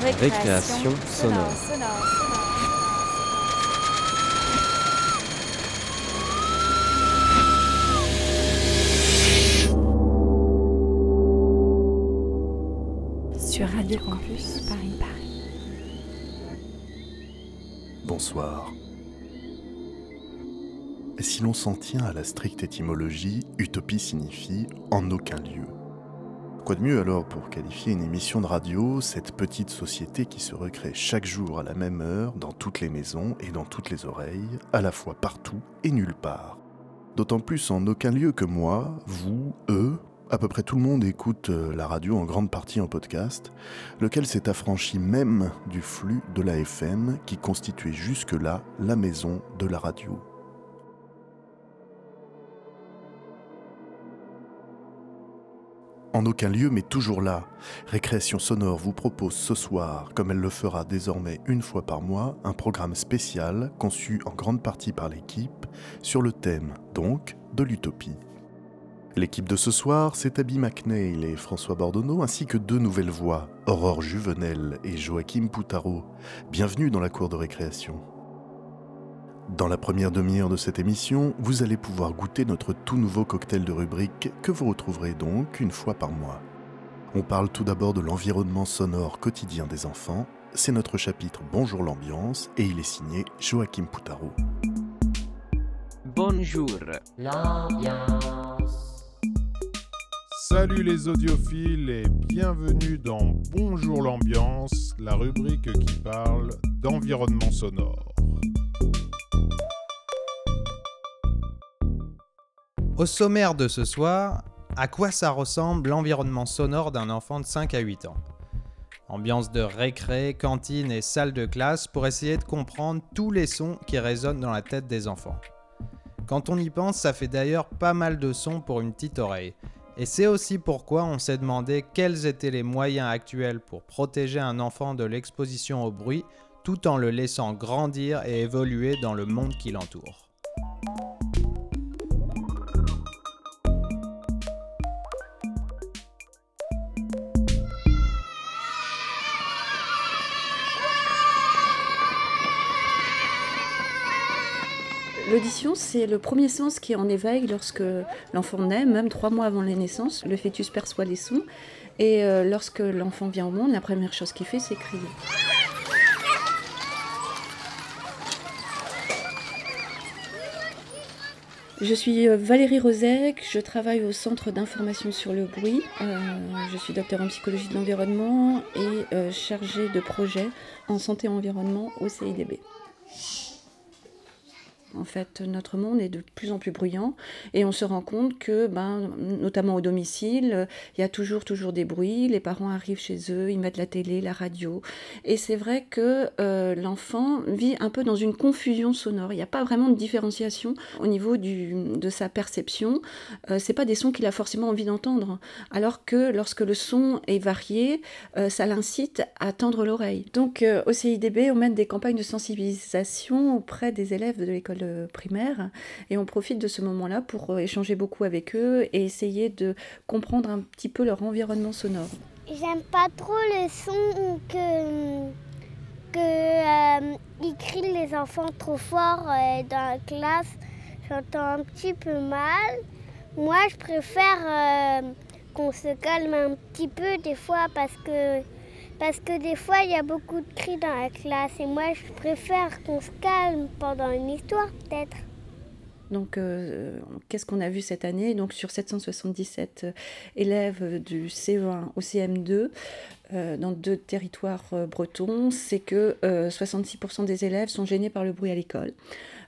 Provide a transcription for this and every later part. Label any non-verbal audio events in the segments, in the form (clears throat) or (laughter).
Récréation, sonore. Sur Radio Campus Paris. Paris. Bonsoir. Si l'on s'en tient à la stricte étymologie, utopie signifie en aucun lieu. Quoi de mieux alors pour qualifier une émission de radio, cette petite société qui se recrée chaque jour à la même heure, dans toutes les maisons et dans toutes les oreilles, à la fois partout et nulle part. D'autant plus en aucun lieu que moi, vous, eux, à peu près tout le monde écoute euh, la radio en grande partie en podcast, lequel s'est affranchi même du flux de la FM qui constituait jusque-là la maison de la radio. En aucun lieu, mais toujours là, Récréation Sonore vous propose ce soir, comme elle le fera désormais une fois par mois, un programme spécial conçu en grande partie par l'équipe sur le thème, donc, de l'utopie. L'équipe de ce soir, c'est Abby McNeil et François Bordonneau, ainsi que deux nouvelles voix, Aurore Juvenel et Joachim Poutaro. Bienvenue dans la cour de récréation. Dans la première demi-heure de cette émission, vous allez pouvoir goûter notre tout nouveau cocktail de rubrique que vous retrouverez donc une fois par mois. On parle tout d'abord de l'environnement sonore quotidien des enfants. C'est notre chapitre Bonjour l'ambiance et il est signé Joachim Poutaro. Bonjour. L'ambiance. Salut les audiophiles et bienvenue dans Bonjour l'ambiance, la rubrique qui parle d'environnement sonore. Au sommaire de ce soir, à quoi ça ressemble l'environnement sonore d'un enfant de 5 à 8 ans? Ambiance de récré, cantine et salle de classe pour essayer de comprendre tous les sons qui résonnent dans la tête des enfants. Quand on y pense, ça fait d'ailleurs pas mal de sons pour une petite oreille. Et c'est aussi pourquoi on s'est demandé quels étaient les moyens actuels pour protéger un enfant de l'exposition au bruit tout en le laissant grandir et évoluer dans le monde qui l'entoure. C'est le premier sens qui est en éveil lorsque l'enfant naît, même trois mois avant la naissance. Le fœtus perçoit les sons. Et euh, lorsque l'enfant vient au monde, la première chose qu'il fait, c'est crier. Je suis euh, Valérie Rosec, je travaille au Centre d'information sur le bruit. Euh, je suis docteur en psychologie de l'environnement et chargée de projet en santé et environnement au CIDB. En fait, notre monde est de plus en plus bruyant et on se rend compte que, ben, notamment au domicile, il y a toujours, toujours des bruits. Les parents arrivent chez eux, ils mettent la télé, la radio. Et c'est vrai que euh, l'enfant vit un peu dans une confusion sonore. Il n'y a pas vraiment de différenciation au niveau de sa perception. Euh, c'est pas des sons qu'il a forcément envie d'entendre. Alors que lorsque le son est varié, euh, ça l'incite à tendre l'oreille. Donc, euh, au CIDB, on mène des campagnes de sensibilisation auprès des élèves de l'école primaire et on profite de ce moment-là pour euh, échanger beaucoup avec eux et essayer de comprendre un petit peu leur environnement sonore. J'aime pas trop le son que que euh, ils crient les enfants trop fort euh, dans la classe. J'entends un petit peu mal. Moi, je préfère euh, qu'on se calme un petit peu des fois parce que parce que des fois il y a beaucoup de cris dans la classe et moi je préfère qu'on se calme pendant une histoire peut-être. Donc, euh, qu'est-ce qu'on a vu cette année? Donc, sur 777 euh, élèves du CE1 au CM2, euh, dans deux territoires bretons, c'est que euh, 66% des élèves sont gênés par le bruit à l'école.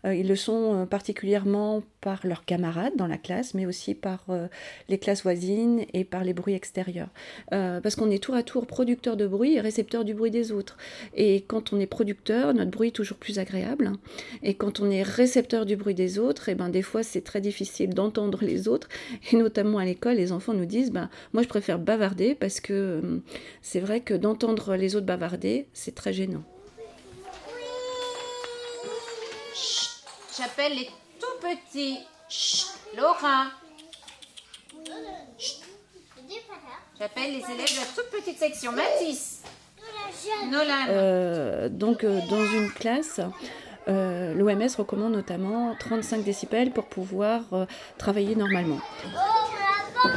Euh, ils le sont euh, particulièrement par leurs camarades dans la classe, mais aussi par euh, les classes voisines et par les bruits extérieurs. Parce qu'on est tour à tour producteur de bruit et récepteur du bruit des autres. Et quand on est producteur, notre bruit est toujours plus agréable. Et quand on est récepteur du bruit des autres, et ben des fois c'est très difficile d'entendre les autres. Et notamment à l'école, les enfants nous disent, ben, moi je préfère bavarder parce que c'est vrai que d'entendre les autres bavarder, c'est très gênant. J'appelle les tout petits. Chut, Laura. Chut. J'appelle les élèves de la toute petite section. Mathis. Nolan. Euh, donc euh, dans une classe, euh, l'OMS recommande notamment 35 décibels pour pouvoir euh, travailler normalement. Euh,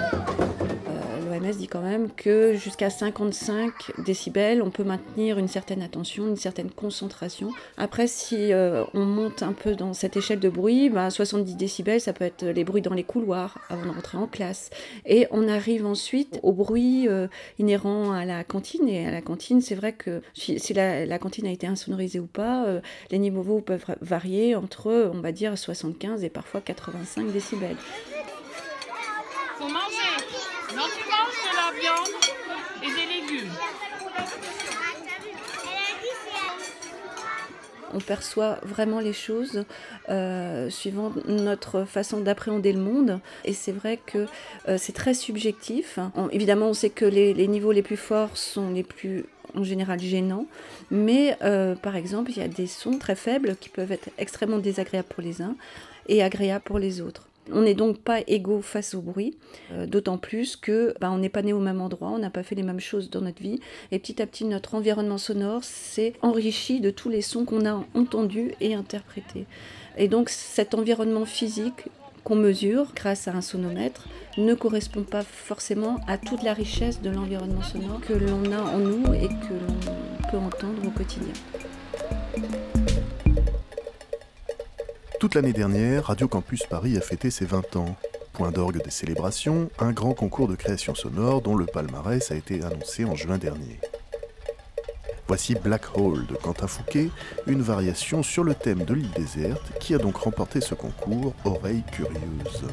L'OMS dit quand même que jusqu'à 55 décibels, on peut maintenir une certaine attention, une certaine concentration. Après, si euh, on monte un peu dans cette échelle de bruit, bah, 70 décibels, ça peut être les bruits dans les couloirs avant de rentrer en classe. Et on arrive ensuite au bruit euh, inhérent à la cantine. Et à la cantine, c'est vrai que si, la, la cantine a été insonorisée ou pas, euh, les niveaux peuvent varier entre, on va dire, 75 et parfois 85 décibels. Non, tu manges de la viande et des légumes. On perçoit vraiment les choses euh, suivant notre façon d'appréhender le monde. Et c'est vrai que euh, c'est très subjectif. Évidemment, on sait que les, les niveaux les plus forts sont les plus en général gênants, mais euh, par exemple, il y a des sons très faibles qui peuvent être extrêmement désagréables pour les uns et agréables pour les autres. On n'est donc pas égaux face au bruit, euh, d'autant plus que bah, on n'est pas né au même endroit, on n'a pas fait les mêmes choses dans notre vie, et petit à petit notre environnement sonore s'est enrichi de tous les sons qu'on a entendus et interprétés. Et donc cet environnement physique qu'on mesure grâce à un sonomètre ne correspond pas forcément à toute la richesse de l'environnement sonore que l'on a en nous et que l'on peut entendre au quotidien. Toute l'année dernière, Radio Campus Paris a fêté ses 20 ans. Point d'orgue des célébrations, un grand concours de création sonore dont le palmarès a été annoncé en juin dernier. Voici Black Hole de Quentin Fouquet, une variation sur le thème de l'île déserte qui a donc remporté ce concours Oreilles curieuses.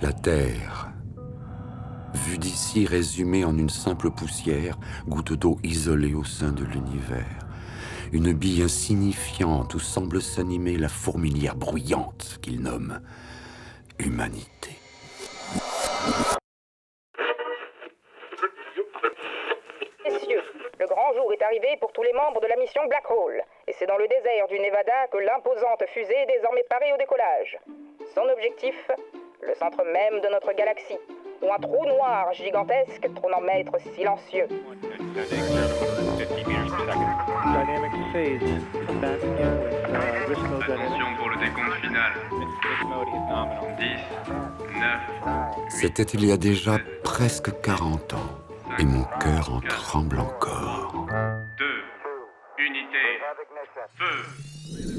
La Terre, d'ici résumée en une simple poussière, goutte d'eau isolée au sein de l'univers. Une bille insignifiante où semble s'animer la fourmilière bruyante qu'il nomme humanité. Messieurs, le grand jour est arrivé pour tous les membres de la mission Black Hole. Et c'est dans le désert du Nevada que l'imposante fusée est désormais parée au décollage. Son objectif Le centre même de notre galaxie, où un trou noir gigantesque en maître silencieux. Attention pour le décompte final. 10, 9, C'était il y a déjà presque 40 ans, et mon cœur en tremble encore. 2, unité, feu.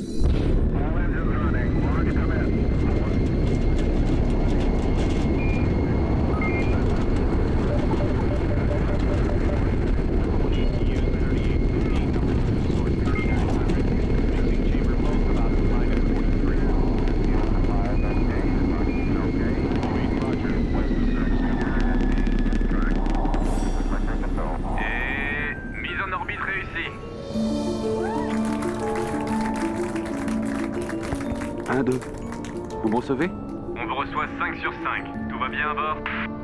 1, 2. Vous me recevez On vous reçoit 5 sur 5. Tout va bien à bord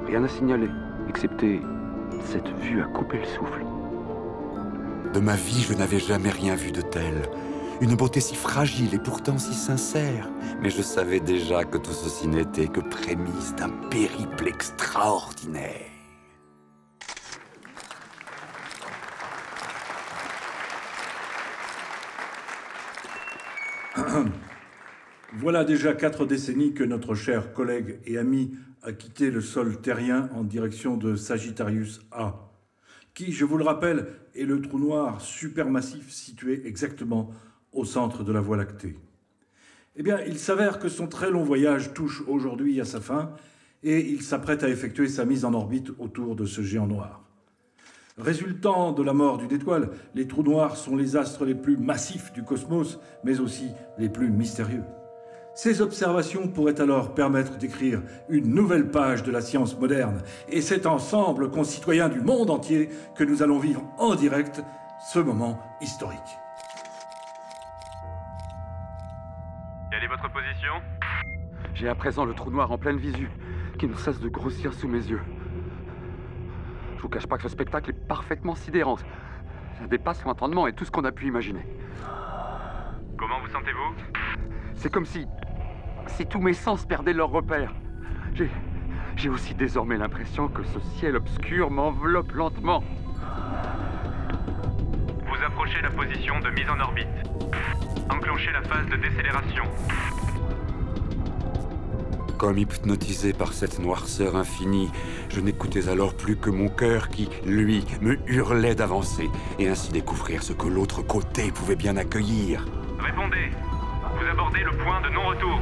Rien à signaler, excepté cette vue à couper le souffle. De ma vie, je n'avais jamais rien vu de tel. Une beauté si fragile et pourtant si sincère. Mais je savais déjà que tout ceci n'était que prémisse d'un périple extraordinaire. (clears throat) Voilà déjà quatre décennies que notre cher collègue et ami a quitté le sol terrien en direction de Sagittarius A, qui, je vous le rappelle, est le trou noir supermassif situé exactement au centre de la Voie lactée. Eh bien, il s'avère que son très long voyage touche aujourd'hui à sa fin et il s'apprête à effectuer sa mise en orbite autour de ce géant noir. Résultant de la mort d'une étoile, les trous noirs sont les astres les plus massifs du cosmos, mais aussi les plus mystérieux. Ces observations pourraient alors permettre d'écrire une nouvelle page de la science moderne, et c'est ensemble, concitoyens du monde entier, que nous allons vivre en direct ce moment historique. Quelle est votre position? J'ai à présent le trou noir en pleine visu, qui ne cesse de grossir sous mes yeux. Je vous cache pas que ce spectacle est parfaitement sidérant. Ça dépasse l'entendement et tout ce qu'on a pu imaginer. Comment vous sentez-vous? C'est comme si si tous mes sens perdaient leur repère. J'ai. J'ai aussi désormais l'impression que ce ciel obscur m'enveloppe lentement. Vous approchez la position de mise en orbite. Enclenchez la phase de décélération. Comme hypnotisé par cette noirceur infinie, je n'écoutais alors plus que mon cœur qui, lui, me hurlait d'avancer et ainsi découvrir ce que l'autre côté pouvait bien accueillir. Répondez. Le point de non-retour.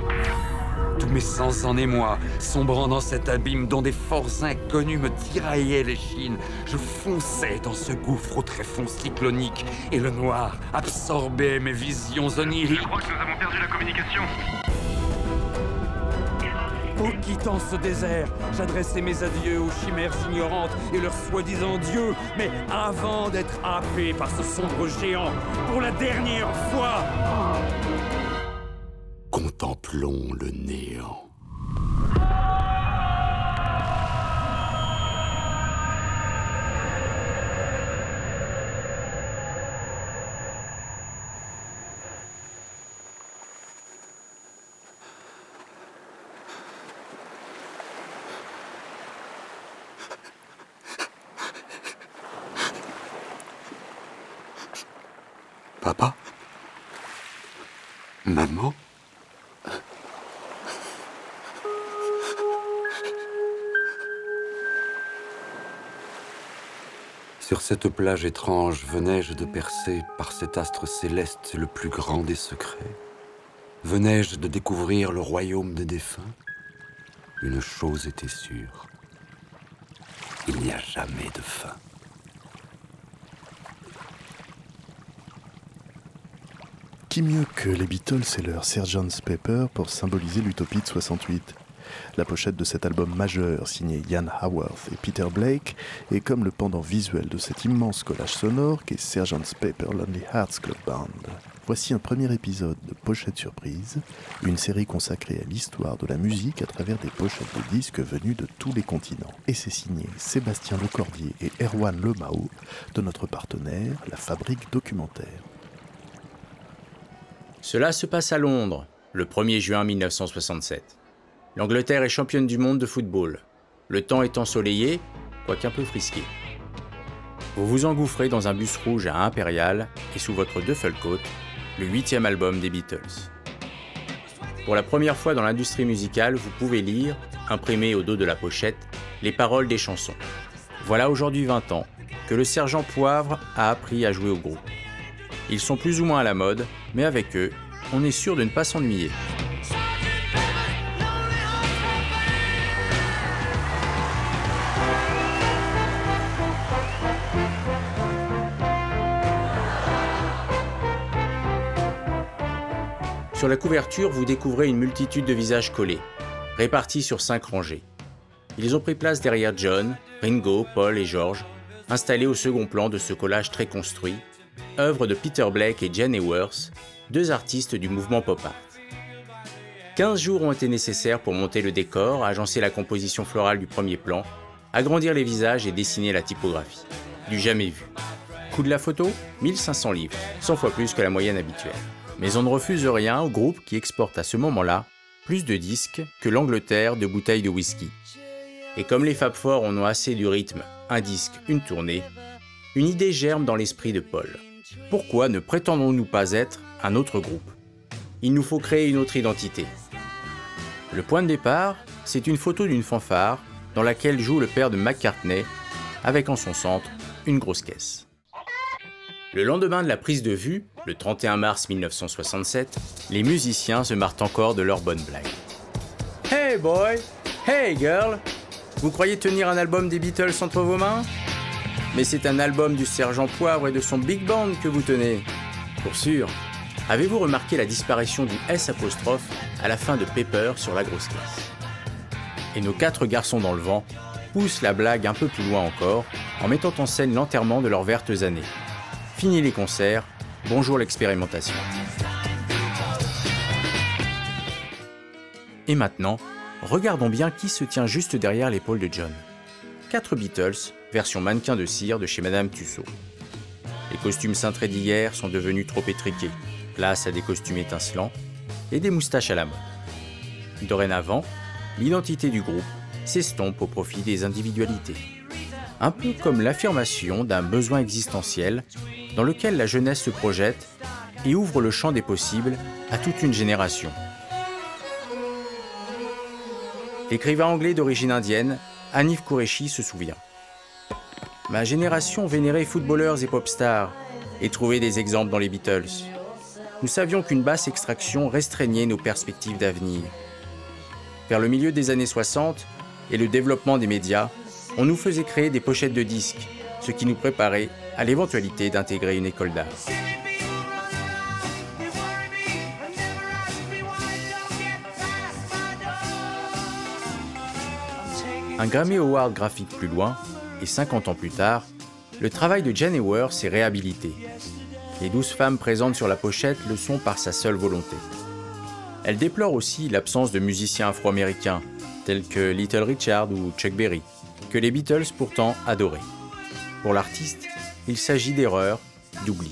Tous mes sens en émoi, sombrant dans cet abîme dont des forces inconnues me tiraillaient les chines, je fonçais dans ce gouffre au tréfonds cyclonique et le noir absorbait mes visions oniriques. Je crois que nous avons perdu la communication. En quittant ce désert, j'adressais mes adieux aux chimères ignorantes et leurs soi-disant dieux, mais avant d'être happé par ce sombre géant, pour la dernière fois, contemplons le néant. Cette plage étrange venais-je de percer par cet astre céleste le plus grand des secrets? Venais-je de découvrir le royaume des défunts? Une chose était sûre. Il n'y a jamais de fin. Qui mieux que les Beatles et leur Sgt. Pepper pour symboliser l'utopie de 68 La pochette de cet album majeur signé Ian Haworth et Peter Blake est comme le pendant visuel de cet immense collage sonore qu'est Sgt. Pepper Lonely Hearts Club Band. Voici un premier épisode de Pochette Surprise, une série consacrée à l'histoire de la musique à travers des pochettes de disques venus de tous les continents. Et c'est signé Sébastien Lecordier et Erwan Lemao de notre partenaire, la Fabrique Documentaire. Cela se passe à Londres, le 1er juin 1967. L'Angleterre est championne du monde de football. Le temps est ensoleillé, quoique un peu frisqué. Vous vous engouffrez dans un bus rouge à Impérial et sous votre duffelcoat, le huitième album des Beatles. Pour la première fois dans l'industrie musicale, vous pouvez lire, imprimé au dos de la pochette, les paroles des chansons. Voilà aujourd'hui 20 ans que le sergent Poivre a appris à jouer au groupe. Ils sont plus ou moins à la mode, mais avec eux, on est sûr de ne pas s'ennuyer. Sur la couverture, vous découvrez une multitude de visages collés, répartis sur cinq rangées. Ils ont pris place derrière John, Ringo, Paul et George, installés au second plan de ce collage très construit, œuvre de Peter Blake et Jen Eworth, deux artistes du mouvement pop art. 15 jours ont été nécessaires pour monter le décor, agencer la composition florale du premier plan, agrandir les visages et dessiner la typographie. Du jamais vu. Coût de la photo 1500 livres, 100 fois plus que la moyenne habituelle. Mais on ne refuse rien au groupe qui exporte à ce moment-là plus de disques que l'Angleterre de bouteilles de whisky. Et comme les Fab Four en ont assez du rythme, un disque, une tournée, une idée germe dans l'esprit de Paul. Pourquoi ne prétendons-nous pas être un autre groupe? Il nous faut créer une autre identité. Le point de départ, c'est une photo d'une fanfare dans laquelle joue le père de McCartney, avec en son centre une grosse caisse. Le lendemain de la prise de vue, le 31 mars 1967, les musiciens se marrent encore de leur bonne blague. Hey boy, hey girl, vous croyez tenir un album des Beatles entre vos mains? Mais c'est un album du sergent Poivre et de son big band que vous tenez. Pour sûr. Avez-vous remarqué la disparition du S apostrophe à la fin de Pepper sur la grosse caisse Et nos quatre garçons dans le vent poussent la blague un peu plus loin encore en mettant en scène l'enterrement de leurs vertes années. Fini les concerts, bonjour l'expérimentation. Et maintenant, regardons bien qui se tient juste derrière l'épaule de John. Quatre Beatles, version mannequin de cire de chez Madame Tussaud. Les costumes cintrés d'hier sont devenus trop étriqués, place à des costumes étincelants et des moustaches à la mode. Dorénavant, l'identité du groupe s'estompe au profit des individualités. Un peu comme l'affirmation d'un besoin existentiel dans lequel la jeunesse se projette et ouvre le champ des possibles à toute une génération. L'écrivain anglais d'origine indienne, Hanif Kureishi, se souvient. Ma génération vénérait footballeurs et pop stars et trouvait des exemples dans les Beatles. Nous savions qu'une basse extraction restreignait nos perspectives d'avenir. Vers le milieu des années 60 et le développement des médias, on nous faisait créer des pochettes de disques, ce qui nous préparait à l'éventualité d'intégrer une école d'art. Un Grammy Award graphique plus loin, et 50 ans plus tard, le travail de Jane Ewer s'est réhabilité. Les douze femmes présentes sur la pochette le sont par sa seule volonté. Elle déplore aussi l'absence de musiciens afro-américains, tels que Little Richard ou Chuck Berry, que les Beatles pourtant adoraient. Pour l'artiste, il s'agit d'erreurs, d'oubli.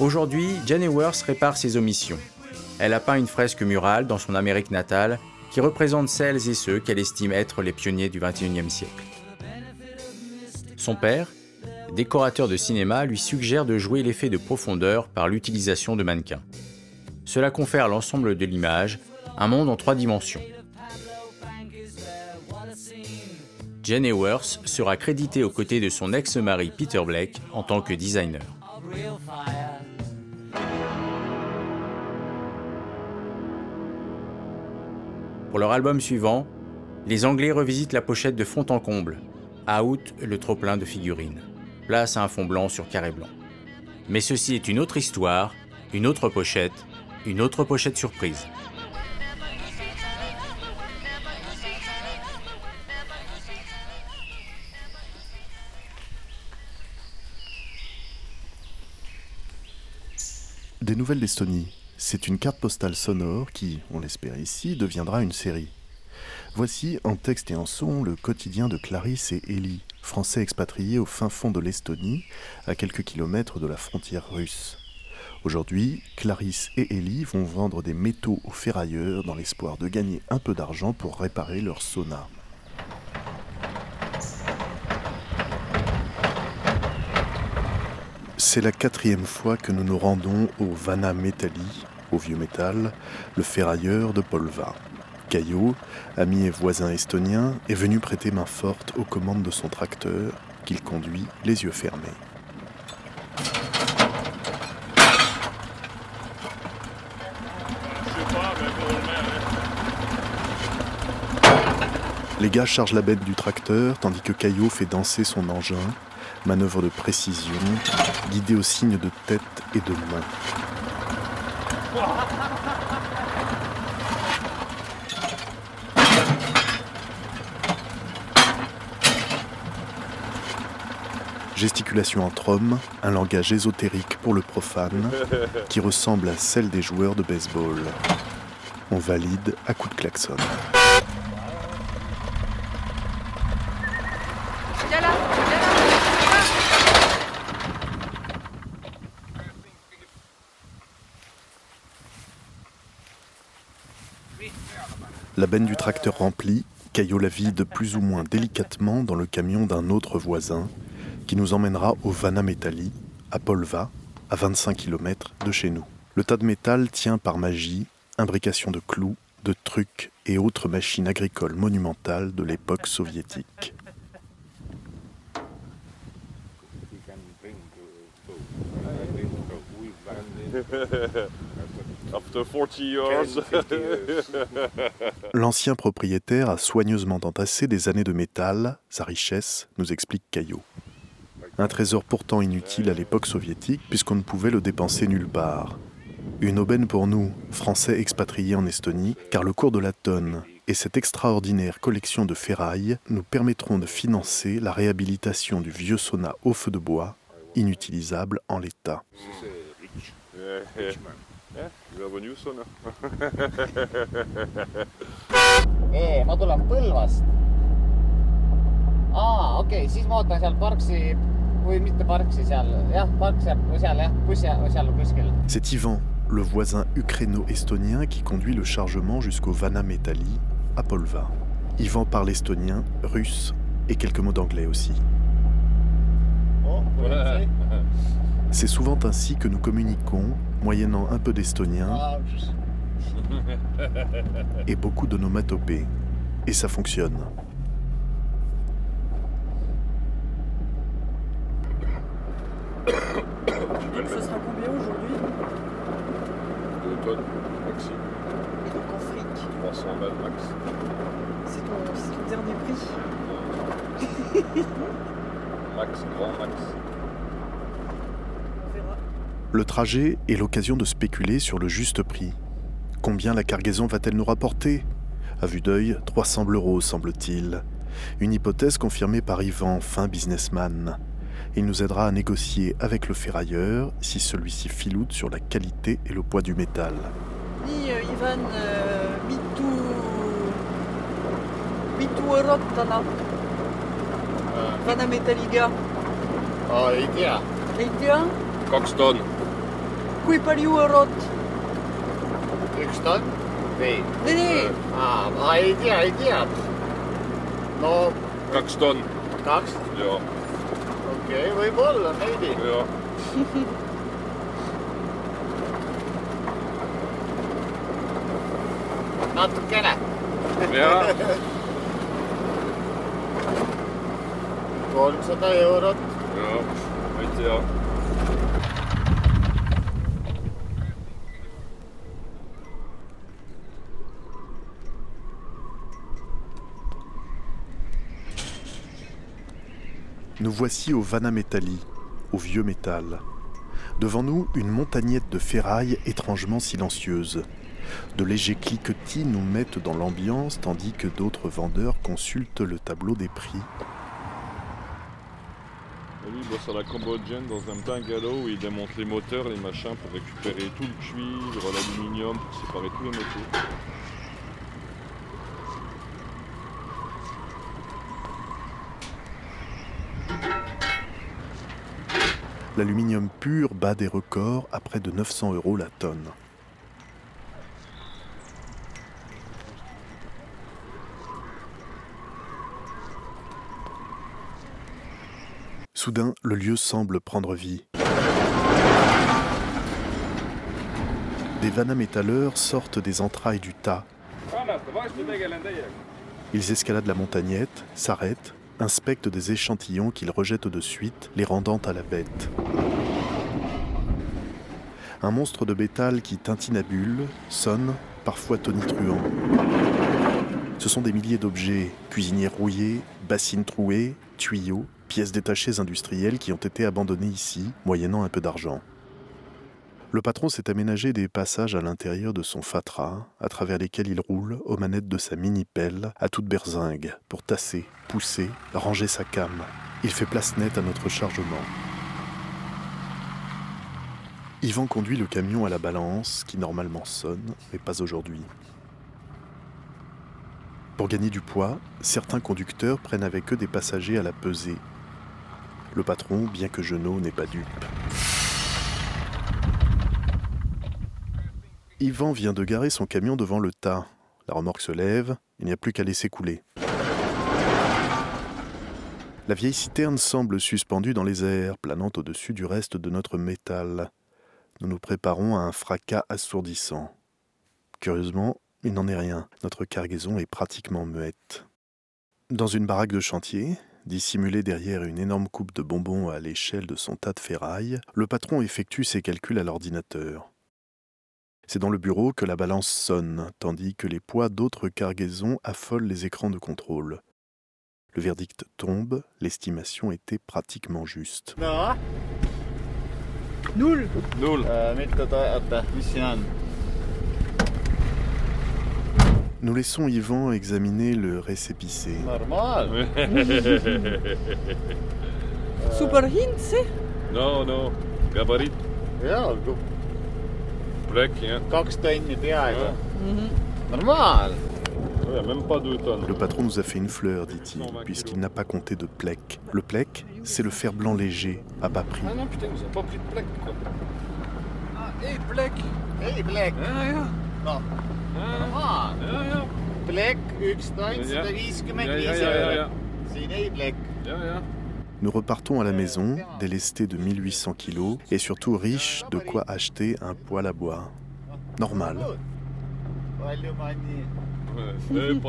Aujourd'hui, Jane Ewers répare ses omissions. Elle a peint une fresque murale dans son Amérique natale qui représente celles et ceux qu'elle estime être les pionniers du XXIe siècle. Son père, décorateur de cinéma, lui suggère de jouer l'effet de profondeur par l'utilisation de mannequins. Cela confère à l'ensemble de l'image un monde en trois dimensions. Jane Ewers sera créditée aux côtés de son ex-mari Peter Blake en tant que designer. Pour leur album suivant, les Anglais revisitent la pochette de fond en comble. Out le trop-plein de figurines. Place à un fond blanc sur carré blanc. Mais ceci est une autre histoire, une autre pochette, une autre pochette surprise. Des nouvelles d'Estonie. C'est une carte postale sonore qui, on l'espère ici, deviendra une série. Voici en texte et en son le quotidien de Clarisse et Ellie, français expatriés au fin fond de l'Estonie, à quelques kilomètres de la frontière russe. Aujourd'hui, Clarisse et Ellie vont vendre des métaux aux ferrailleurs dans l'espoir de gagner un peu d'argent pour réparer leur sauna. C'est la quatrième fois que nous nous rendons au Vana Metalli, au vieux métal, le ferrailleur de Polva. Caillot, ami et voisin estonien, est venu prêter main forte aux commandes de son tracteur, qu'il conduit les yeux fermés. Les gars chargent la bête du tracteur tandis que Caillot fait danser son engin, manœuvre de précision, guidée au signe de tête et de main. Gesticulation entre hommes, un langage ésotérique pour le profane, qui ressemble à celle des joueurs de baseball. On valide à coups de klaxon. La benne du tracteur remplie, Caillot la vide plus ou moins délicatement dans le camion d'un autre voisin qui nous emmènera au Vana Metalli, à Polva, à 25 km de chez nous. Le tas de métal tient par magie, imbrication de clous, de trucs et autres machines agricoles monumentales de l'époque soviétique. (laughs) L'ancien propriétaire a soigneusement entassé des années de métal, sa richesse, nous explique Caillot. Un trésor pourtant inutile à l'époque soviétique puisqu'on ne pouvait le dépenser nulle part. Une aubaine pour nous, Français expatriés en Estonie, car le cours de la tonne et cette extraordinaire collection de ferrailles nous permettront de financer la réhabilitation du vieux sauna au feu de bois, inutilisable en l'état. Ei, (laughs) ma tulen Põlvast. aa, okei okay,, siis ma ootan seal Parksi või mitte Parksi seal, jah, Parks jääb seal jah, bussi seal kuskil. C'est Yvan, le voisin ukraino-estonien qui conduit le chargement jusqu'au Vana Metalli, à Polva. Yvan parle estonien, russe et quelques mots d'anglais aussi. (laughs) C'est souvent ainsi que nous communiquons, moyennant un peu d'estonien et beaucoup d'onomatopées. Et ça fonctionne. Ce sera combien aujourd'hui? 2 tonnes, maxi. Et donc en fric 300 balles max. C'est ton, c'est ton dernier prix Max, grand max. Le trajet est l'occasion de spéculer sur le juste prix. Combien la cargaison va-t-elle nous rapporter? À vue d'œil, 300 euros semble-t-il. Une hypothèse confirmée par Yvan, fin businessman. Il nous aidera à négocier avec le ferrailleur si celui-ci filoute sur la qualité et le poids du métal. Ni euh, Ivan euh, Vana Metalliga Oh. Kui palju eurot? üks tonn või? Nee, nee. aa, ma ei tea, ei tea. no kaks tonn. kaks, (laughs) jaa, okei okay,, võib-olla, maybe. jaa. natukene. Jaa. kolmsada eurot. jaa, ma ei tea. Voici au Vana Metalli, au vieux métal. Devant nous, une montagnette de ferraille étrangement silencieuse. De légers cliquetis nous mettent dans l'ambiance tandis que d'autres vendeurs consultent le tableau des prix. Lui, il bosse à la cambodgienne dans un bungalow où il démonte les moteurs, les machins pour récupérer tout le cuivre, l'aluminium, pour séparer tous les métaux. L'aluminium pur bat des records à près de 900 euros la tonne. Soudain, le lieu semble prendre vie. Des vanamétalleurs sortent des entrailles du tas. Ils escaladent la montagnette, s'arrêtent, inspectent des échantillons qu'ils rejettent de suite, les rendant à la bête. Un monstre de bétal qui tintinabule, sonne, parfois tonitruant. Ce sont des milliers d'objets, cuisinières rouillées, bassines trouées, tuyaux, pièces détachées industrielles qui ont été abandonnées ici, moyennant un peu d'argent. Le patron s'est aménagé des passages à l'intérieur de son fatras, à travers lesquels il roule aux manettes de sa mini-pelle à toute berzingue, pour tasser, pousser, ranger sa came. Il fait place nette à notre chargement. Yvan conduit le camion à la balance, qui normalement sonne, mais pas aujourd'hui. Pour gagner du poids, certains conducteurs prennent avec eux des passagers à la pesée. Le patron, bien que Genot, n'est pas dupe. Yvan vient de garer son camion devant le tas. La remorque se lève, il n'y a plus qu'à laisser couler. La vieille citerne semble suspendue dans les airs, planant au-dessus du reste de notre métal. Nous nous préparons à un fracas assourdissant. Curieusement, il n'en est rien. Notre cargaison est pratiquement muette. Dans une baraque de chantier, dissimulée derrière une énorme coupe de bonbons à l'échelle de son tas de ferraille, le patron effectue ses calculs à l'ordinateur. C'est dans le bureau que la balance sonne, tandis que les poids d'autres cargaisons affolent les écrans de contrôle. Le verdict tombe, l'estimation était pratiquement juste. mis siin on? Nous laissons Yvan examiner le récépissé. normaal. (laughs) Super hind see? non, non, gabariit, peaaegu. Mhm. normaal. Ouais, même pas deux tonnes. Le patron nous a fait une fleur, dit-il, puisqu'il n'a pas compté de plec. Le plec, c'est le fer blanc léger, à bas prix. Ah non, putain, ils ont pas pris de plaque, quoi. Hé, plek. Hé, plek. Ja, ja. Wat? Ah. Ja, ja. Plek, eurot. siin ei plek. Ja, ja. Nous repartons à la maison, délestés de 1800 kilos et surtout riches de quoi acheter un poêle à bois. Normal. Eh.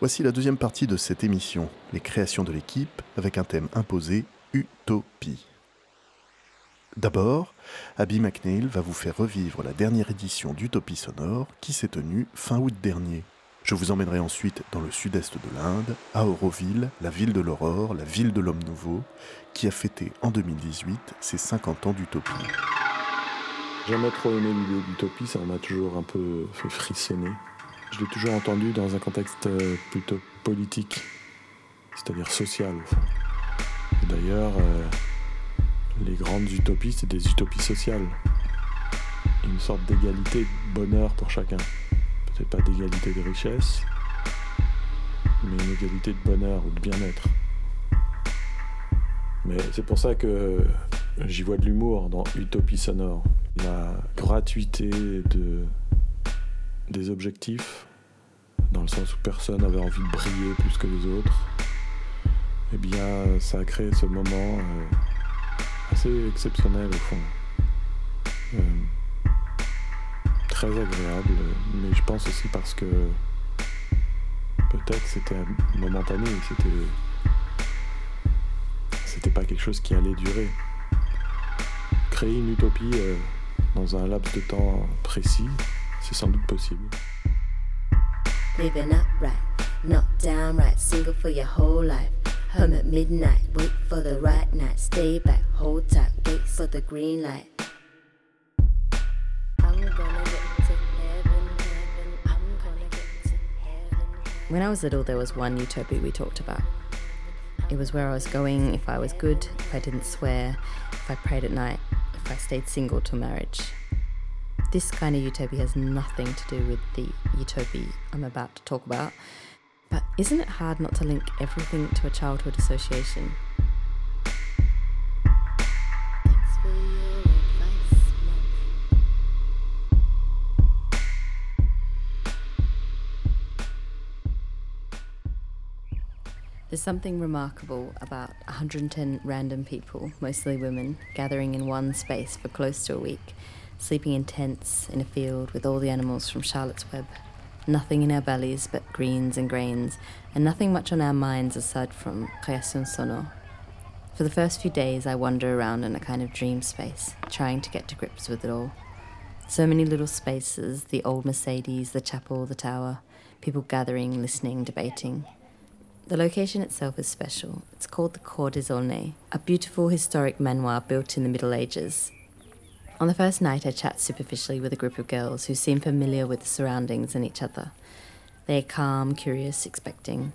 Voici la deuxième partie de cette émission, les créations de l'équipe, avec un thème imposé, Utopie. D'abord, Abby McNeil va vous faire revivre la dernière édition d'Utopie Sonore qui s'est tenue fin août dernier. Je vous emmènerai ensuite dans le sud-est de l'Inde, à Auroville, la ville de l'aurore, la ville de l'homme nouveau, qui a fêté en 2018 ses 50 ans d'Utopie. Jamais trop aimé l'idée d'utopie, ça m'a toujours un peu fait frissonner. Je l'ai toujours entendu dans un contexte euh, plutôt politique, c'est-à-dire social. D'ailleurs, euh, les grandes utopies, c'est des utopies sociales. Une sorte d'égalité de bonheur pour chacun. Peut-être pas d'égalité de richesse, mais une égalité de bonheur ou de bien-être. Mais c'est pour ça que j'y vois de l'humour dans Utopie sonore. La gratuité de, des objectifs, dans le sens où personne n'avait envie de briller plus que les autres, eh bien, ça a créé ce moment euh, assez exceptionnel au fond. Euh, très agréable, mais je pense aussi parce que peut-être c'était momentané, c'était c'était pas quelque chose qui allait durer. Créer une utopie euh, dans un laps de temps précis, c'est sans doute possible. Living upright, not downright, single for your whole life. Home at midnight, wait for the right night, stay back, hold tight, wait for the green light. When I was little, there was one utopia we talked about. It was where I was going if I was good, if I didn't swear, if I prayed at night, if I stayed single till marriage. This kind of utopia has nothing to do with the utopia I'm about to talk about. But isn't it hard not to link everything to a childhood association? Thanks for your advice, Mom. There's something remarkable about 110 random people, mostly women, gathering in one space for close to a week, sleeping in tents in a field with all the animals from Charlotte's Web. Nothing in our bellies but greens and grains, and nothing much on our minds aside from création sonore. For the first few days, I wander around in a kind of dream space, trying to get to grips with it all. So many little spaces the old Mercedes, the chapel, the tower, people gathering, listening, debating. The location itself is special. It's called the Cour des Aulnay, a beautiful historic manoir built in the Middle Ages. On the first night, I chat superficially with a group of girls who seem familiar with the surroundings and each other. They are calm, curious, expecting.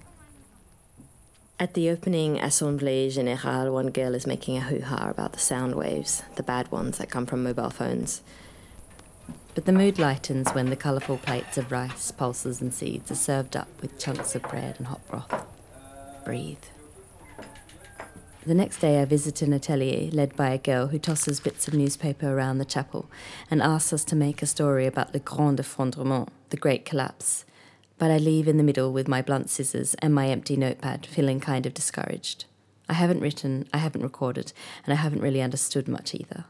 At the opening Assemblée Générale, one girl is making a hoo ha about the sound waves, the bad ones that come from mobile phones. But the mood lightens when the colourful plates of rice, pulses, and seeds are served up with chunks of bread and hot broth. Breathe. The next day, I visit an atelier led by a girl who tosses bits of newspaper around the chapel and asks us to make a story about Le Grand Effondrement, the Great Collapse. But I leave in the middle with my blunt scissors and my empty notepad, feeling kind of discouraged. I haven't written, I haven't recorded, and I haven't really understood much either.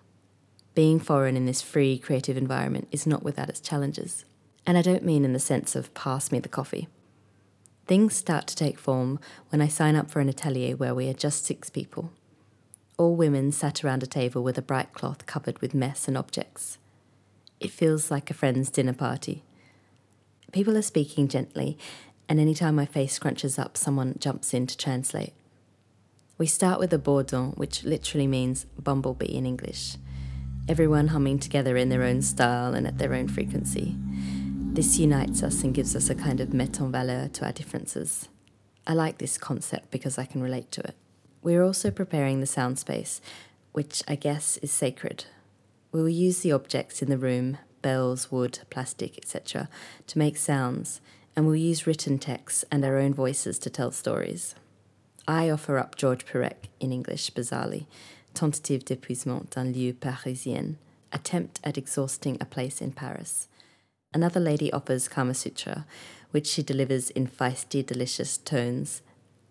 Being foreign in this free, creative environment is not without its challenges. And I don't mean in the sense of pass me the coffee. Things start to take form when I sign up for an atelier where we are just six people. All women sat around a table with a bright cloth covered with mess and objects. It feels like a friend's dinner party. People are speaking gently, and anytime my face scrunches up, someone jumps in to translate. We start with a bourdon, which literally means bumblebee in English. Everyone humming together in their own style and at their own frequency. This unites us and gives us a kind of met en valeur to our differences. I like this concept because I can relate to it. We're also preparing the sound space, which I guess is sacred. We will use the objects in the room bells, wood, plastic, etc. to make sounds, and we'll use written texts and our own voices to tell stories. I offer up Georges Perec in English, bizarrely, Tentative d'épuisement d'un lieu parisien, attempt at exhausting a place in Paris. Another lady offers Kama Sutra, which she delivers in feisty, delicious tones,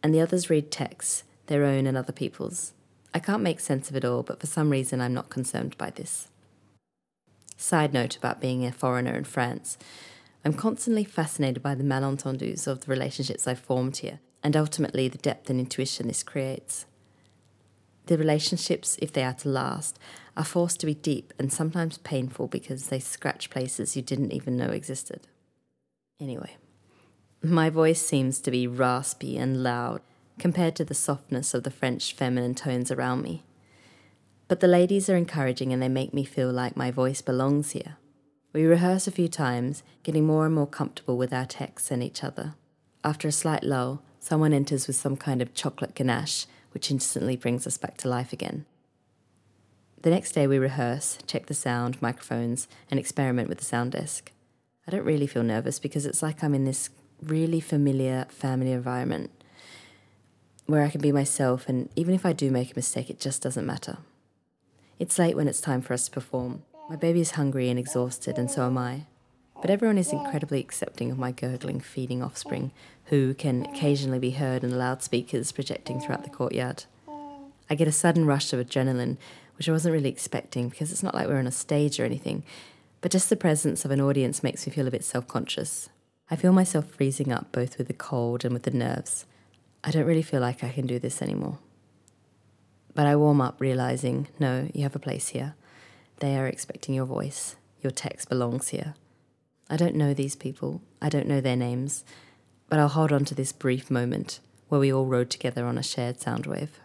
and the others read texts, their own and other people's. I can't make sense of it all, but for some reason I'm not concerned by this. Side note about being a foreigner in France. I'm constantly fascinated by the malentendus of the relationships I've formed here, and ultimately the depth and intuition this creates. The relationships, if they are to last, are forced to be deep and sometimes painful because they scratch places you didn't even know existed. Anyway, my voice seems to be raspy and loud compared to the softness of the French feminine tones around me. But the ladies are encouraging and they make me feel like my voice belongs here. We rehearse a few times, getting more and more comfortable with our texts and each other. After a slight lull, someone enters with some kind of chocolate ganache, which instantly brings us back to life again. The next day, we rehearse, check the sound, microphones, and experiment with the sound desk. I don't really feel nervous because it's like I'm in this really familiar family environment where I can be myself, and even if I do make a mistake, it just doesn't matter. It's late when it's time for us to perform. My baby is hungry and exhausted, and so am I. But everyone is incredibly accepting of my gurgling, feeding offspring, who can occasionally be heard in the loudspeakers projecting throughout the courtyard. I get a sudden rush of adrenaline, which I wasn't really expecting because it's not like we're on a stage or anything, but just the presence of an audience makes me feel a bit self conscious. I feel myself freezing up both with the cold and with the nerves. I don't really feel like I can do this anymore. But I warm up, realizing no, you have a place here. They are expecting your voice. Your text belongs here. I don't know these people, I don't know their names, but I'll hold on to this brief moment where we all rode together on a shared sound wave.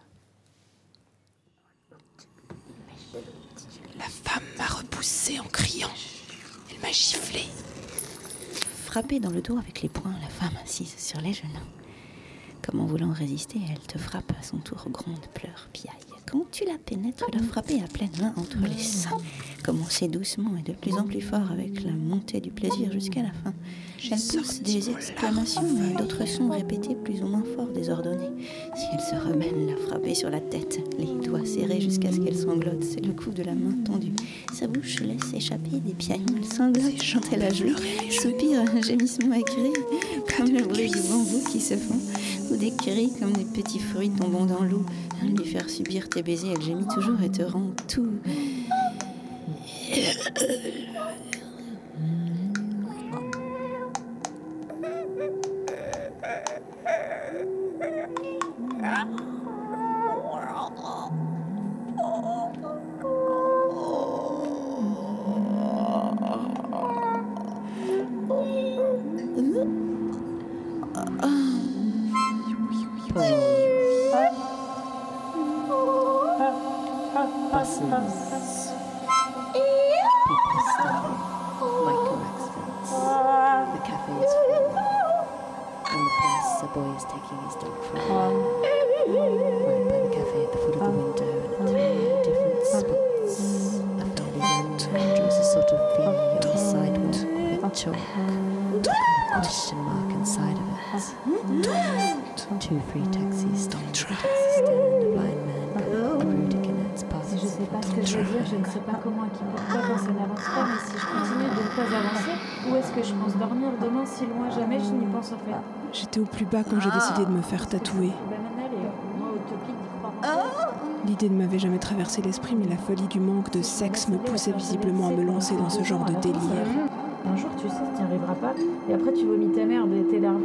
La femme m'a repoussé en criant. Elle m'a giflé. Frappée dans le dos avec les poings, la femme assise sur les genoux. Comme en voulant résister, elle te frappe à son tour, gronde, pleure, piaille. Quand tu la pénètres, la frapper à pleine main entre les seins. Commencer doucement et de plus en plus fort avec la montée du plaisir jusqu'à la fin. Elle pousse des exclamations et d'autres sons répétés plus ou moins forts, désordonnés. Si elle se remène, la frapper sur la tête, les doigts serrés jusqu'à ce qu'elle sanglote. C'est le coup de la main tendue. Sa bouche laisse échapper des piaillements. Elle sanglote quand elle a joué. Soupir, un gémissement écrit, comme le bruit du bambou qui se fond. Des cris comme des petits fruits tombant dans l'eau. Lui faire subir tes baisers, elle gémit toujours et te rend tout. Que je pense dormir demain si loin Jamais je n'y pense en fait. J'étais au plus bas quand j'ai décidé de me faire tatouer. Utopique d'y croire. L'idée ne m'avait jamais traversé l'esprit, mais la folie du manque de sexe me poussait visiblement à me lancer dans ce genre de délire. Un jour tu sais tu n'y arriveras pas, et après tu vomis ta merde et tes larmes.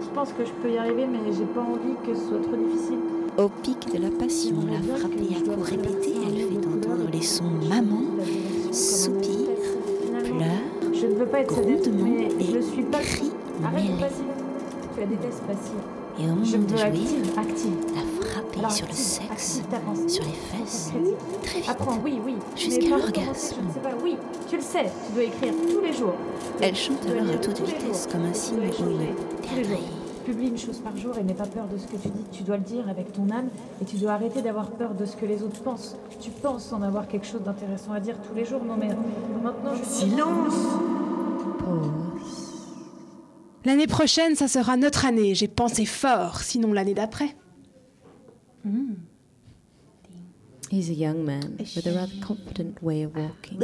Je pense que je peux y arriver, mais j'ai pas envie que ce soit trop difficile. Au pic de la passion, la frappée à coups répétés, elle fait entendre les sons maman, soupir, Je ne veux pas être sadiste, mais et je suis pas. Arrête mêlés. passive. Tu la détestes passive. Et au moment Je de jouir, active, active. la frapper Alors, sur le active, sexe, active sur les fesses, très vite, Apprends, oui, oui. jusqu'à où l'orgasme. oui. Tu le sais, tu dois écrire tous les jours. Elle chante alors à toute vitesse, jours. comme un signe dois ou échanger une chose par jour et n'aie pas peur de ce que tu dis. Tu dois le dire avec ton âme et tu dois arrêter d'avoir peur de ce que les autres pensent. Tu penses en avoir quelque chose d'intéressant à dire tous les jours. Non mais maintenant je... Silence Pause. L'année prochaine, ça sera notre année. J'ai pensé fort, sinon l'année d'après. He's a young man with a rather confident way of walking.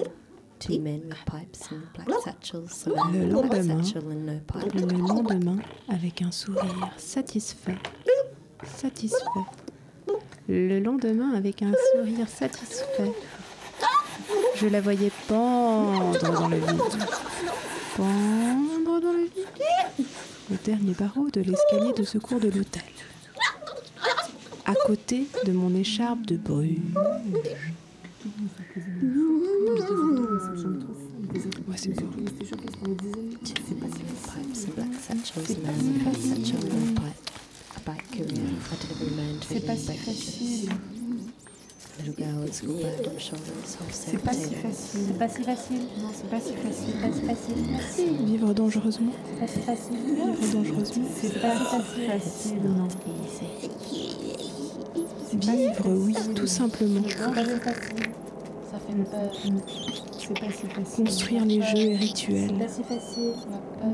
Two men with pipes and black satchels. Le lendemain, satchel and no pipe. le lendemain, avec un sourire satisfait. Satisfait. Le lendemain, avec un sourire satisfait. Je la voyais pendre dans le vide. Pendre dans le vide. Au dernier barreau de l'escalier de secours de l'hôtel. À côté de mon écharpe de brume. C'est pas si facile. C'est pas si facile. C'est pas si facile. Non, c'est pas si facile. C'est pas si facile. Merci. Vivre dangereusement. C'est pas si facile. Vivre dangereusement. C'est pas si facile. Non. Vivre, oui, tout simplement. C'est pas si facile. Construire les jeux et rituels C'est pas si facile. La peur.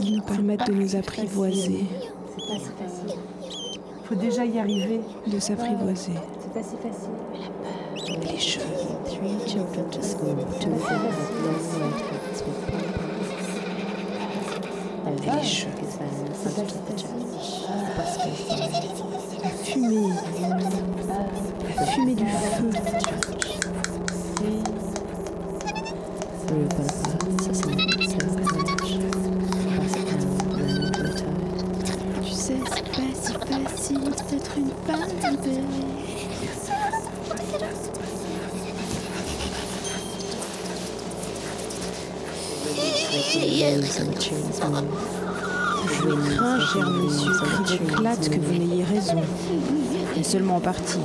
qui nous permettent de nous apprivoiser, C'est pas si facile. Faut déjà y arriver. de s'apprivoiser. C'est pas si facile. Les jeux. Les jeux. La fumée. La fumée du feu. Je crains, cher monsieur Crivoclate, que vous n'ayez raison. Mais seulement en partie.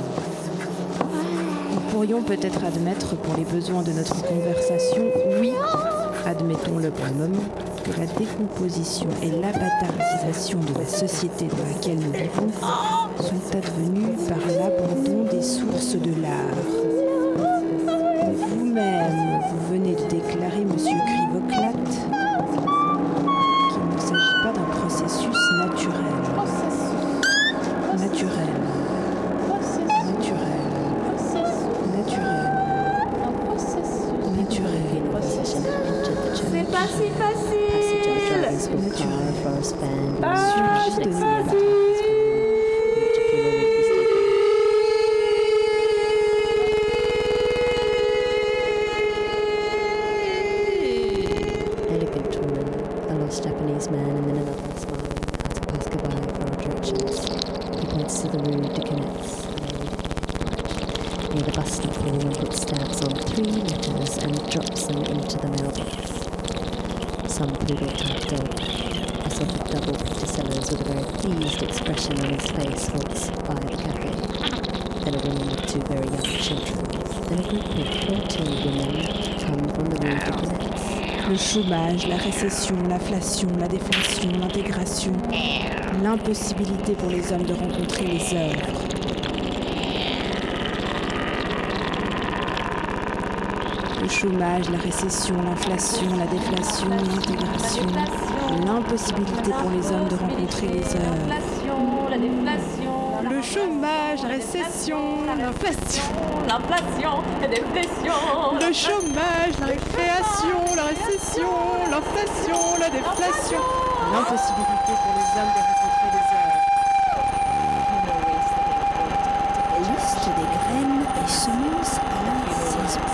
Nous pourrions peut-être admettre, pour les besoins de notre conversation, oui, admettons-le pour le moment, que la décomposition et l'abatarisation de la société dans laquelle nous vivons sont advenues par l'abandon des sources de l'art. Chômage, la récession, l'inflation, la déflation, l'intégration, l'impossibilité pour les hommes de rencontrer les œuvres. Le chômage, la récession, l'inflation, la déflation, l'intégration, l'impossibilité pour les hommes de rencontrer les œuvres. Le chômage, la récession, l'inflation. L'inflation. La déflation. Le chômage, la récréation, la récession, l'inflation, la déflation. L'impossibilité pour les hommes de rencontrer les œuvres. Liste des graines et semences à la saison.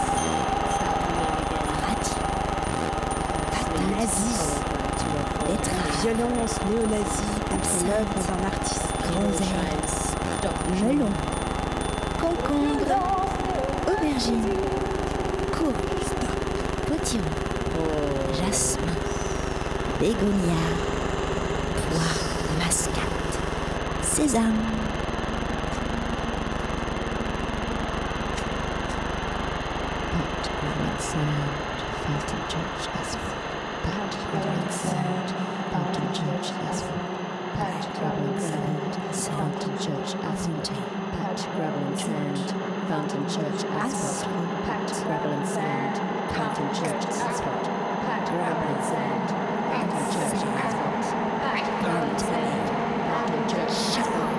Nazie. Betterave. Violence néo-nazie contre l'œuvre d'un artiste. Grands. Melon. Concombre. Aubergine. Courge. Potiron. jasmin, bégonia, poire mascate, sésame. But when sound felt in church gospel. But when sound felt in church gospel. That woodland sound felt in church Atherton. That Church sound. Fountain Church Ascot, Pact Gravel and Sand, Fountain Church Ascot, Pact Gravel and Sand, Fountain Church Ascot, Pact Gravel and Sand, Fountain Church Ascot.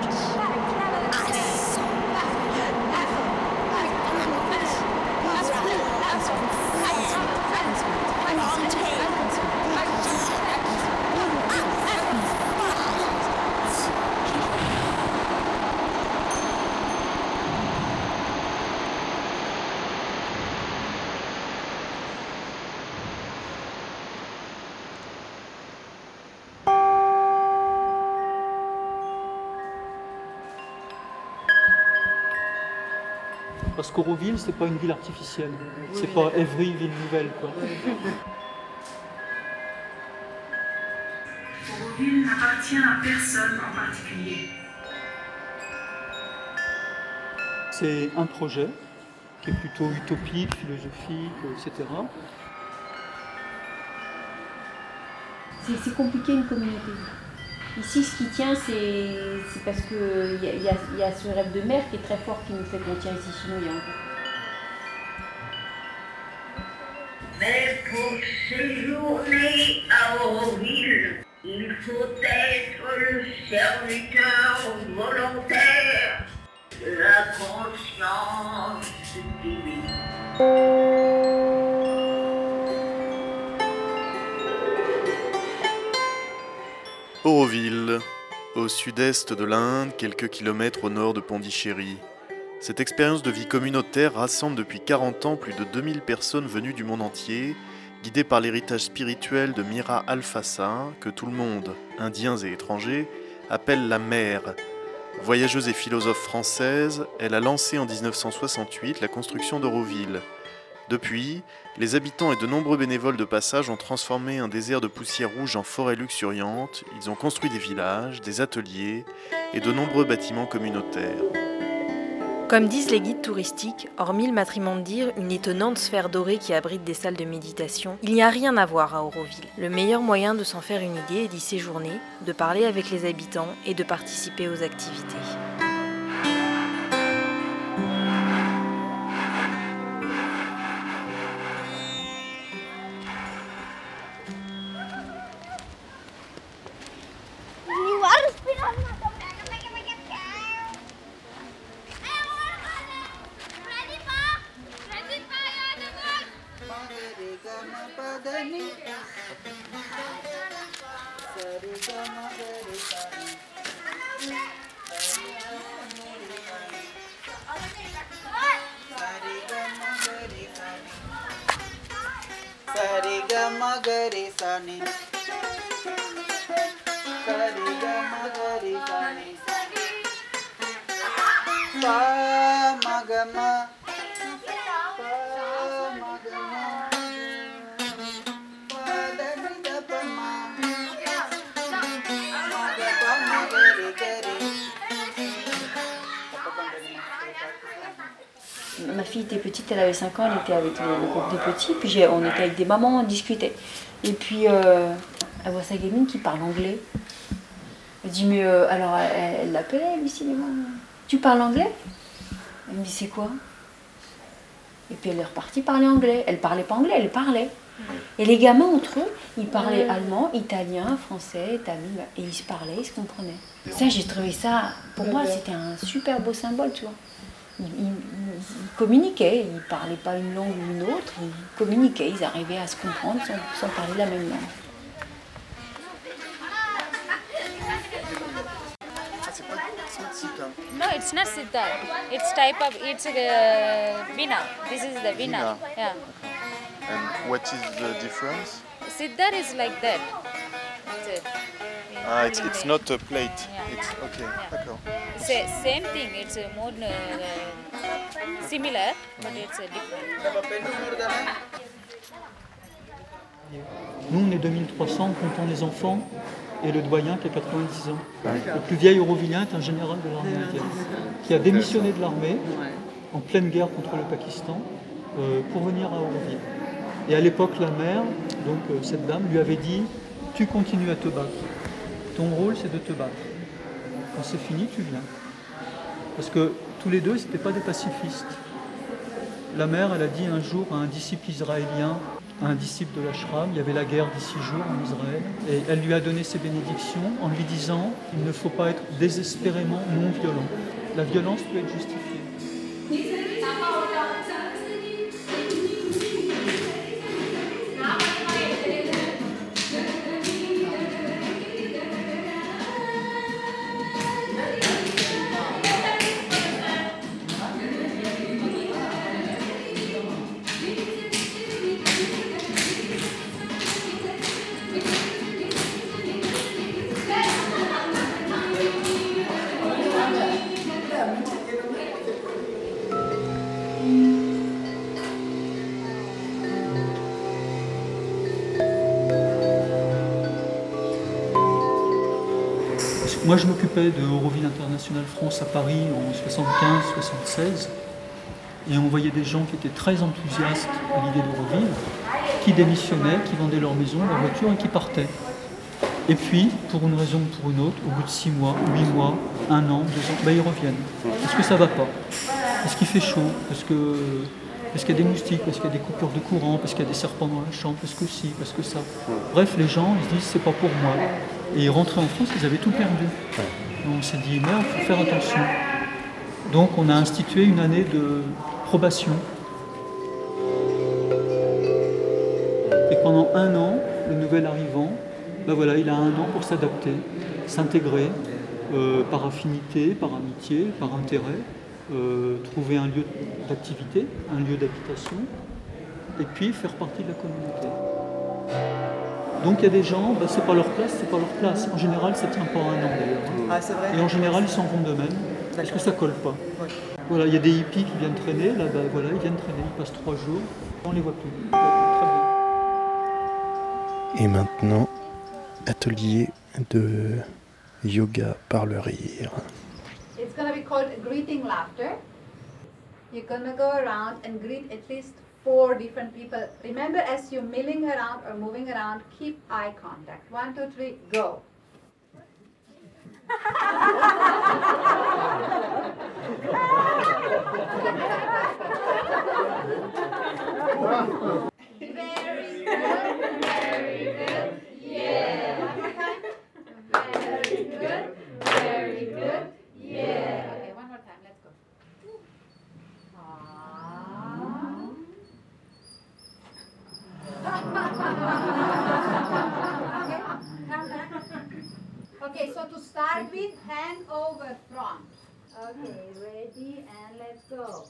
Parce qu'Auroville, c'est pas une ville artificielle. C'est pas Evry, ville nouvelle, quoi. Auroville n'appartient à personne en particulier. C'est un projet qui est plutôt utopique, philosophique, etc. C'est compliqué une communauté. Ici, ce qui tient, c'est parce qu'il y, a- ce rêve de mère qui est très fort qui nous fait qu'on tient ici, a encore. Mais pour séjourner à Auroville, il faut être le serviteur volontaire de la conscience divine. Auroville, au sud-est de l'Inde, quelques kilomètres au nord de Pondichéry. Cette expérience de vie communautaire rassemble depuis 40 ans plus de 2000 personnes venues du monde entier, guidées par l'héritage spirituel de Mira Alfassa, que tout le monde, indiens et étrangers, appelle la mère. Voyageuse et philosophe française, elle a lancé en 1968 la construction d'Auroville. Depuis, les habitants et de nombreux bénévoles de passage ont transformé un désert de poussière rouge en forêt luxuriante, ils ont construit des villages, des ateliers et de nombreux bâtiments communautaires. Comme disent les guides touristiques, hormis le matrimondir, une étonnante sphère dorée qui abrite des salles de méditation, il n'y a rien à voir à Auroville. Le meilleur moyen de s'en faire une idée est d'y séjourner, de parler avec les habitants et de participer aux activités. madani sarva madani sari ga ma ga re fille était petite, elle avait 5 ans, elle était avec le, le groupe des petits, puis j'ai- on était avec des mamans, on discutait. Et puis euh, elle voit sa gamine qui parle anglais. Elle dit, mais euh, alors elle elle l'appelait, elle Mais, tu parles anglais? Elle me dit, c'est quoi? Et puis elle est repartie parler anglais. Elle parlait pas anglais, elle parlait. Et les gamins entre eux, ils parlaient allemand, italien, français, tamil, et ils se parlaient, ils se comprenaient. Ça, j'ai trouvé ça, pour moi, c'était un super beau symbole, tu vois. Ils, ils- ils communiquaient, ils parlaient pas une langue ou une autre, ils communiquaient, ils arrivaient à se comprendre sans, sans parler la même langue. No, it's not sitar. It's type of it's uh, vina. This is the vina. Vina. Yeah. And what is the difference? Sitar is like that. It's a, Ah, it's, it's not a plate. Yeah. It's okay. D'accord. sa- same thing. It's a more uh, similar, but it's a different. Nous, on est 2300, comptant les enfants, et le doyen qui a 90 ans. Le plus vieil Aurovillien est un général de l'armée indienne, qui a démissionné de l'armée en pleine guerre contre le Pakistan euh, pour venir à Auroville. Et à l'époque, la mère, donc euh, cette dame, lui avait dit Tu continues à te battre. Ton rôle, c'est de te battre. Quand c'est fini, tu viens. Parce que tous les deux, ce n'étaient pas des pacifistes. La mère, elle a dit un jour à un disciple israélien à un disciple de l'ashram. Il y avait la guerre dix six jours en Israël. Et elle lui a donné ses bénédictions en lui disant il ne faut pas être désespérément non violent. La violence peut être justifiée. De Euroville International France à Paris en 75-76. Et on voyait des gens qui étaient très enthousiastes à l'idée d'Euroville, qui démissionnaient, qui vendaient leur maison, leur voiture et qui partaient. Et puis, pour une raison ou pour une autre, au bout de six mois, huit mois, un an, deux ans, ben, ils reviennent. Parce que ça va pas? Parce qu'il fait chaud, parce que qu'il y a des moustiques, parce qu'il y a des coupures de courant, parce qu'il y a des serpents dans la chambre, parce que si, parce que ça. Bref, les gens, ils se disent, c'est pas pour moi. Et ils rentraient en France, ils avaient tout perdu. On s'est dit, merde, il faut faire attention. Donc on a institué une année de probation. Et pendant un an, le nouvel arrivant, ben voilà, il a un an pour s'adapter, s'intégrer euh, par affinité, par amitié, par intérêt, euh, trouver un lieu d'activité, un lieu d'habitation, et puis faire partie de la communauté. Donc il y a des gens, ben, c'est pas leur place, c'est pas leur place. En général, ça tient pas un an d'ailleurs. Ah, c'est vrai Et en général, ils s'en vont d'eux-mêmes, parce que ça colle pas. Voilà, il y a des hippies qui viennent traîner, là, ben, voilà, ils viennent traîner, ils passent trois jours, on les voit plus. Et maintenant, atelier de yoga par le rire. It's going to be called greeting laughter. You're going to go around and greet at least four different people. Remember, as you're milling around or moving around, keep eye contact. One, two, three, go. Very good, very good, yeah. Very good, very good, yeah. Okay, one more time, let's go. (laughs) Okay, so to start with, hand over front. Okay, ready and let's go.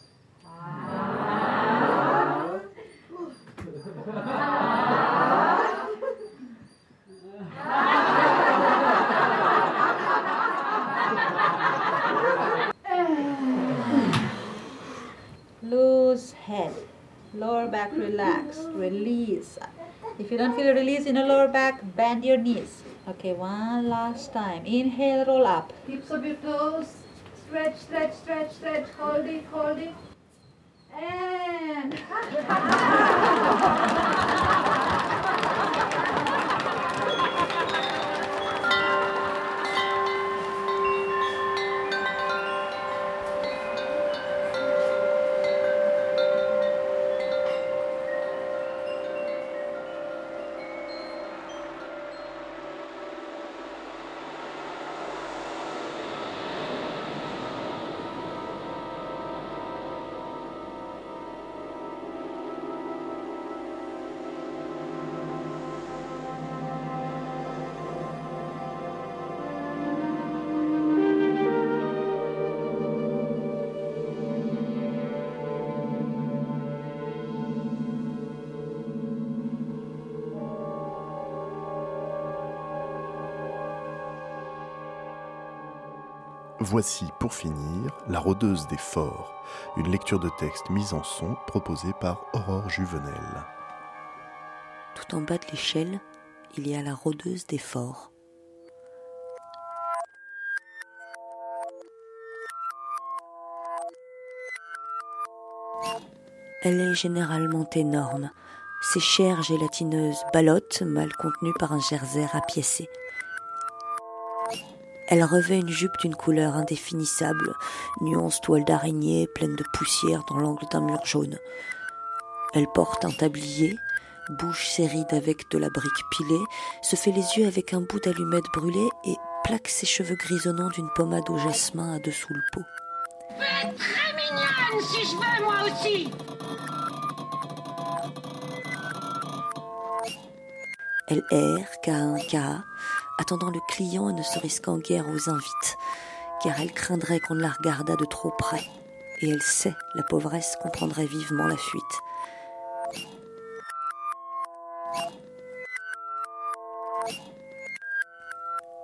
Loose head, lower back relaxed, release. If you don't feel a release in the lower back, bend your knees. Okay, one last time. Inhale, roll up. Tips of your toes. Stretch, stretch, stretch, stretch. Hold it, hold it. And. (laughs) Voici pour finir La rôdeuse des forts, une lecture de texte mise en son proposée par Aurore Juvenel. Tout en bas de l'échelle, il y a la rôdeuse des forts. Elle est généralement énorme. Ses chairs gélatineuses ballottent, mal contenues par un jersey rapiécé. Elle revêt une jupe d'une couleur indéfinissable, nuance toile d'araignée pleine de poussière dans l'angle d'un mur jaune. Elle porte un tablier, bouche ses rides avec de la brique pilée, se fait les yeux avec un bout d'allumette brûlée et plaque ses cheveux grisonnants d'une pommade au jasmin à dessous le pot. très mignonne si je veux, moi aussi Elle erre, qu'à un cas, attendant le client et ne se risquant guère aux invites, car elle craindrait qu'on ne la regardât de trop près, et elle sait, la pauvresse, qu'on prendrait vivement la fuite.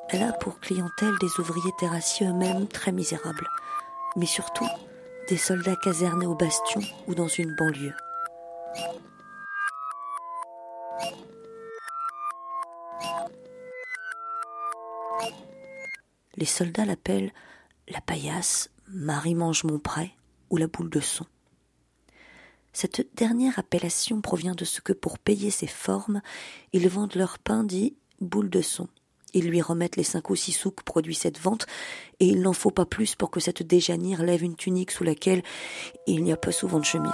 Elle a pour clientèle des ouvriers terrassiers eux-mêmes très misérables, mais surtout des soldats casernés au bastion ou dans une banlieue. Les soldats l'appellent la paillasse, Marie mange mon ou la boule de son. Cette dernière appellation provient de ce que pour payer ces formes, ils vendent leur pain dit boule de son. Ils lui remettent les cinq ou six sous que produit cette vente, et il n'en faut pas plus pour que cette déjanire lève une tunique sous laquelle il n'y a pas souvent de chemise.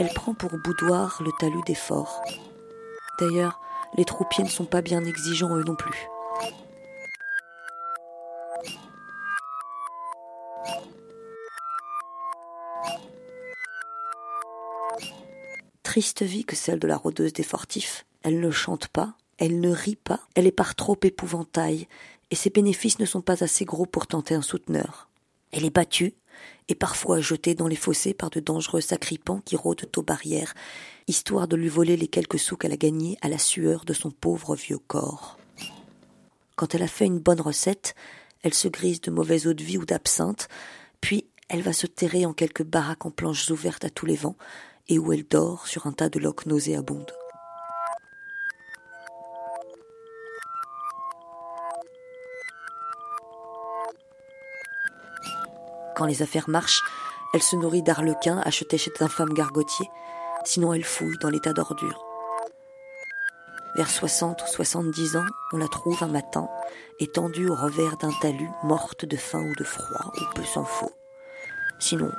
Elle prend pour boudoir le talus des forts. D'ailleurs, les troupiers ne sont pas bien exigeants eux non plus. Triste vie que celle de la rôdeuse des fortifs. Elle ne chante pas, elle ne rit pas, elle est par trop épouvantail, et ses bénéfices ne sont pas assez gros pour tenter un souteneur. Elle est battue, et parfois jetée dans les fossés par de dangereux sacripants qui rôdent aux barrières, histoire de lui voler les quelques sous qu'elle a gagnés à la sueur de son pauvre vieux corps. Quand elle a fait une bonne recette, elle se grise de mauvaise eau de vie ou d'absinthe, puis elle va se terrer en quelques baraques en planches ouvertes à tous les vents, et où elle dort sur un tas de loques nauséabondes. Quand les affaires marchent, elle se nourrit d'arlequins achetés chez d'infâmes gargotiers, sinon elle fouille dans l'état d'ordure. Vers 60 ou 70 ans, on la trouve un matin, étendue au revers d'un talus, morte de faim ou de froid, ou peu s'en faut. Sinon,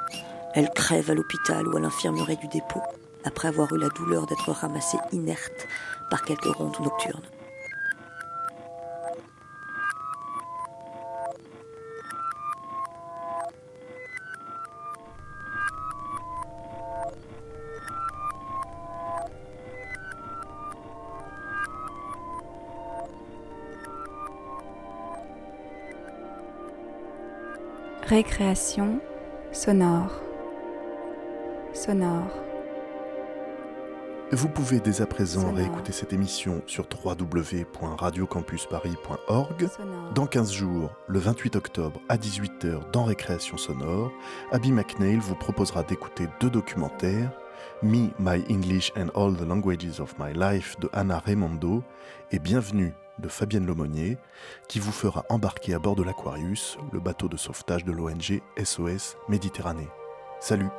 elle crève à l'hôpital ou à l'infirmerie du dépôt, après avoir eu la douleur d'être ramassée inerte par quelques rondes nocturnes. Récréation sonore. Sonore. Vous pouvez dès à présent réécouter cette émission sur www.radiocampusparis.org. Dans 15 jours, le 28 octobre à 18h dans Récréation sonore, Abby McNeil vous proposera d'écouter deux documentaires Me, My English and All the Languages of My Life de Anna Raimondo et Bienvenue de Fabienne Lomonier, qui vous fera embarquer à bord de l'Aquarius, le bateau de sauvetage de l'ONG SOS Méditerranée. Salut